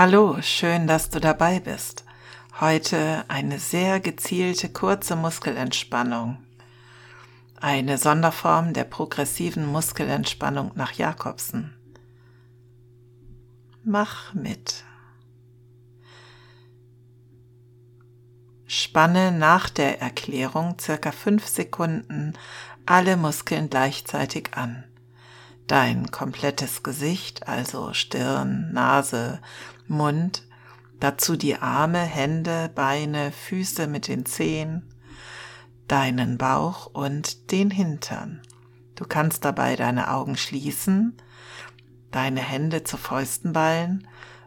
Hallo, schön, dass du dabei bist. Heute eine sehr gezielte kurze Muskelentspannung. Eine Sonderform der progressiven Muskelentspannung nach Jakobsen. Mach mit. Spanne nach der Erklärung circa fünf Sekunden alle Muskeln gleichzeitig an. Dein komplettes Gesicht, also Stirn, Nase, Mund, dazu die Arme, Hände, Beine, Füße mit den Zehen, deinen Bauch und den Hintern. Du kannst dabei deine Augen schließen, deine Hände zu Fäusten ballen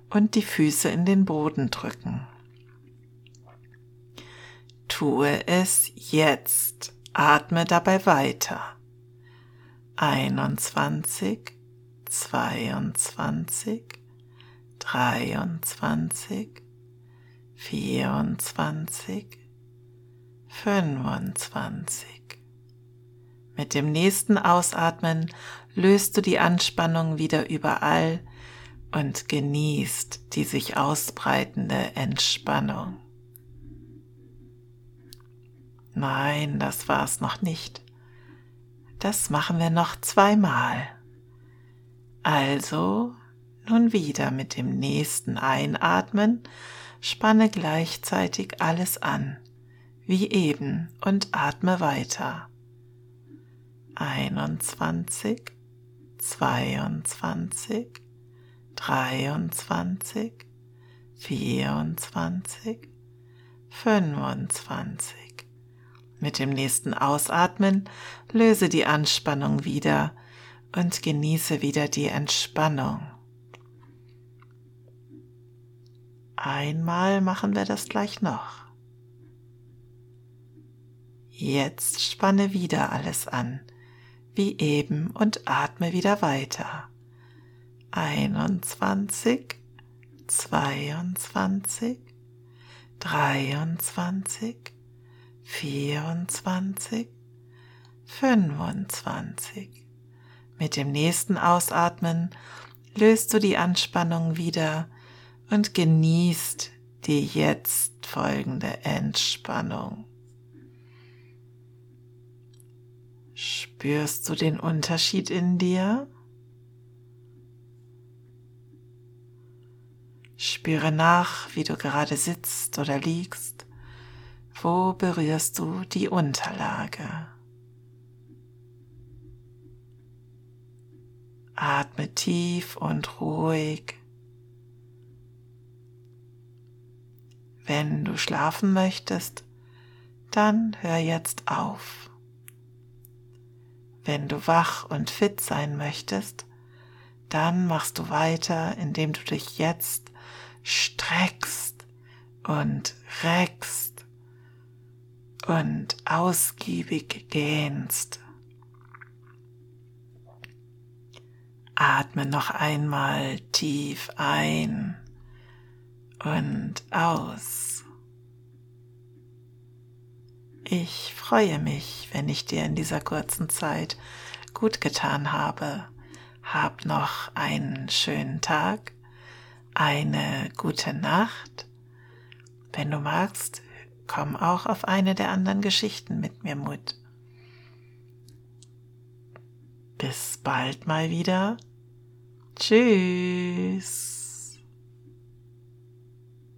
und die Füße in den Boden drücken. Tue es jetzt. Atme dabei weiter. 21, 22, 23, 24, 25. Mit dem nächsten Ausatmen löst du die Anspannung wieder überall und genießt die sich ausbreitende Entspannung. Nein, das war's noch nicht. Das machen wir noch zweimal. Also nun wieder mit dem nächsten Einatmen spanne gleichzeitig alles an, wie eben, und atme weiter. 21, 22, 23, 24, 25. Mit dem nächsten Ausatmen löse die Anspannung wieder und genieße wieder die Entspannung. Einmal machen wir das gleich noch. Jetzt spanne wieder alles an, wie eben, und atme wieder weiter. 21, 22, 23, 24, 25. Mit dem nächsten Ausatmen löst du die Anspannung wieder und genießt die jetzt folgende Entspannung. Spürst du den Unterschied in dir? Spüre nach, wie du gerade sitzt oder liegst. Wo berührst du die Unterlage? Atme tief und ruhig Wenn du schlafen möchtest, dann hör jetzt auf. Wenn du wach und fit sein möchtest, dann machst du weiter, indem du dich jetzt streckst und reckst und ausgiebig gähnst. Atme noch einmal tief ein und aus. Ich freue mich, wenn ich dir in dieser kurzen Zeit gut getan habe. Hab noch einen schönen Tag, eine gute Nacht. Wenn du magst, komm auch auf eine der anderen Geschichten mit mir Mut. Bis bald mal wieder. Tschüss.